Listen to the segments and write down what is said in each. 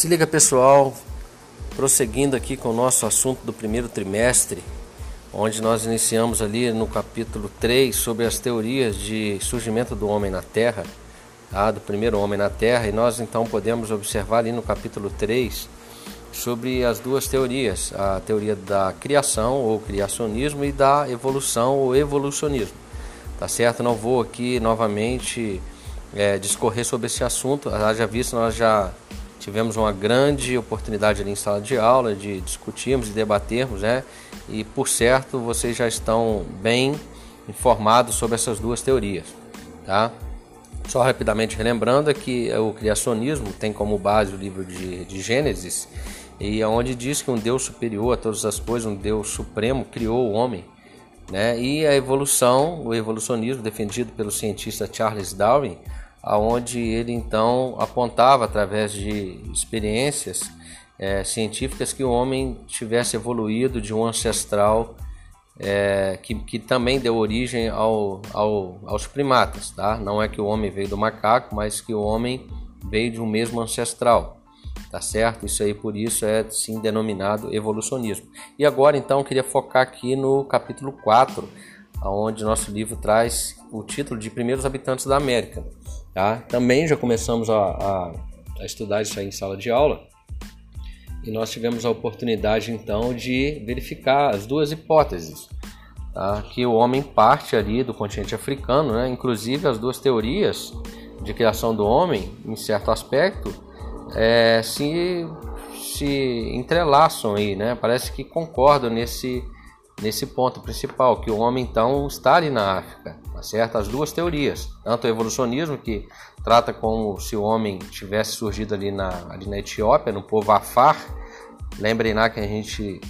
Se liga pessoal, prosseguindo aqui com o nosso assunto do primeiro trimestre, onde nós iniciamos ali no capítulo 3 sobre as teorias de surgimento do homem na Terra, tá? do primeiro homem na Terra, e nós então podemos observar ali no capítulo 3 sobre as duas teorias, a teoria da criação ou criacionismo e da evolução ou evolucionismo. Tá certo? Não vou aqui novamente é, discorrer sobre esse assunto, já visto, nós já tivemos uma grande oportunidade ali em sala de aula de discutirmos e debatermos, né? E por certo, vocês já estão bem informados sobre essas duas teorias, tá? Só rapidamente relembrando que o criacionismo tem como base o livro de, de Gênesis, e é onde diz que um Deus superior a todas as coisas, um Deus supremo, criou o homem. Né? E a evolução, o evolucionismo defendido pelo cientista Charles Darwin, aonde ele então apontava através de experiências é, científicas que o homem tivesse evoluído de um ancestral é, que, que também deu origem ao, ao, aos primatas, tá? Não é que o homem veio do macaco, mas que o homem veio de um mesmo ancestral, tá certo? Isso aí por isso é sim denominado evolucionismo. E agora então queria focar aqui no capítulo 4, onde nosso livro traz o título de Primeiros Habitantes da América. Tá? Também já começamos a, a, a estudar isso aí em sala de aula e nós tivemos a oportunidade então de verificar as duas hipóteses. Tá? Que o homem parte ali do continente africano, né? inclusive as duas teorias de criação do homem, em certo aspecto, é, se, se entrelaçam aí, né? parece que concordam nesse, nesse ponto principal, que o homem então está ali na África, tá certo? As duas teorias, tanto o evolucionismo que trata como se o homem tivesse surgido ali na, ali na Etiópia, no povo Afar. Lembrem lá que a gente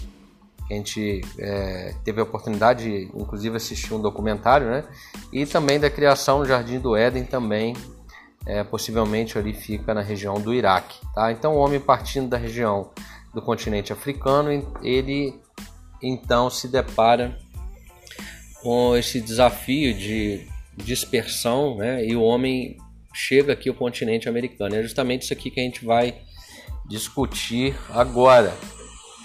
a gente é, teve a oportunidade de, inclusive, assistir um documentário, né? E também da criação no Jardim do Éden também, é, possivelmente ali fica na região do Iraque, tá? Então, o homem partindo da região do continente africano, ele então se depara com esse desafio de dispersão, né? E o homem chega aqui ao continente americano. É justamente isso aqui que a gente vai discutir agora,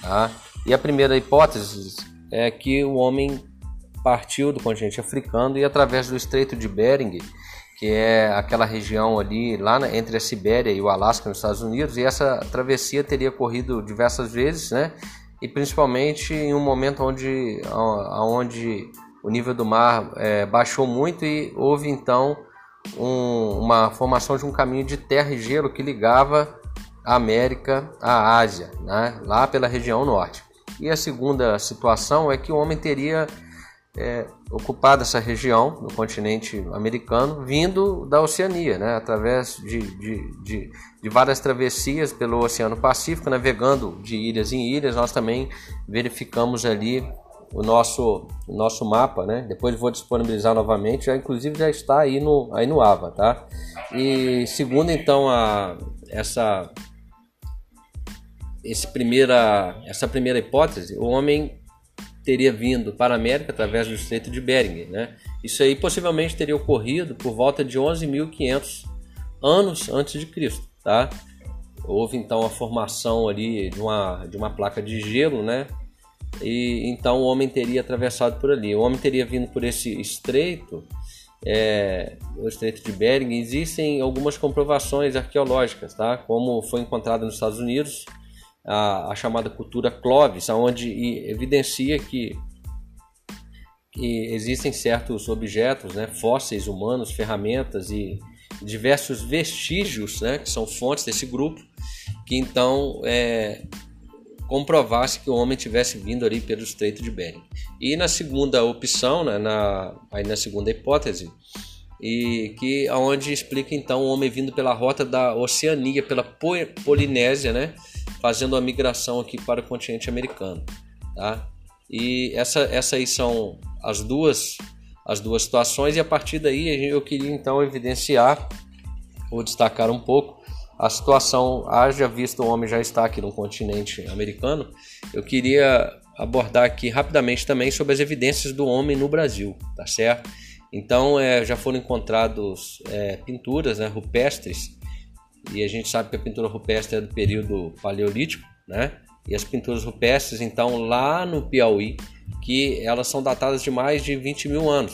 tá? E a primeira hipótese é que o homem partiu do continente africano e através do Estreito de Bering, que é aquela região ali lá entre a Sibéria e o Alasca nos Estados Unidos, e essa travessia teria ocorrido diversas vezes, né? E principalmente em um momento onde, onde o nível do mar é, baixou muito e houve então um, uma formação de um caminho de terra e gelo que ligava a América à Ásia, né, lá pela região norte. E a segunda situação é que o homem teria é, ocupado essa região no continente americano, vindo da Oceania, né, através de, de, de, de, várias travessias pelo Oceano Pacífico, navegando de ilhas em ilhas. Nós também verificamos ali o nosso, o nosso mapa, né? Depois vou disponibilizar novamente, já inclusive já está aí no, aí no AVA, tá? E segundo então a, essa, esse primeira, essa primeira hipótese, o homem teria vindo para a América através do Estreito de Bering. Né? Isso aí possivelmente teria ocorrido por volta de 11.500 anos antes de Cristo. Tá? Houve então a formação ali de uma, de uma placa de gelo, né? E então o homem teria atravessado por ali. O homem teria vindo por esse estreito, é, o Estreito de Bering. Existem algumas comprovações arqueológicas, tá? Como foi encontrado nos Estados Unidos a, a chamada cultura Clovis, onde evidencia que, que existem certos objetos, né, fósseis humanos, ferramentas e diversos vestígios, né, que são fontes desse grupo, que então é, comprovasse que o homem tivesse vindo ali pelo Estreito de Bering. E na segunda opção, né, na, aí na segunda hipótese, e que aonde explica então o homem vindo pela rota da Oceania, pela Polinésia, né, fazendo a migração aqui para o continente americano, tá? E essa, essa aí são as duas as duas situações e a partir daí eu queria então evidenciar ou destacar um pouco a situação, haja visto o homem já está aqui no continente americano, eu queria abordar aqui rapidamente também sobre as evidências do homem no Brasil, tá certo? Então é, já foram encontrados é, pinturas né, rupestres e a gente sabe que a pintura rupestre é do período paleolítico, né? E as pinturas rupestres, então, lá no Piauí, que elas são datadas de mais de 20 mil anos.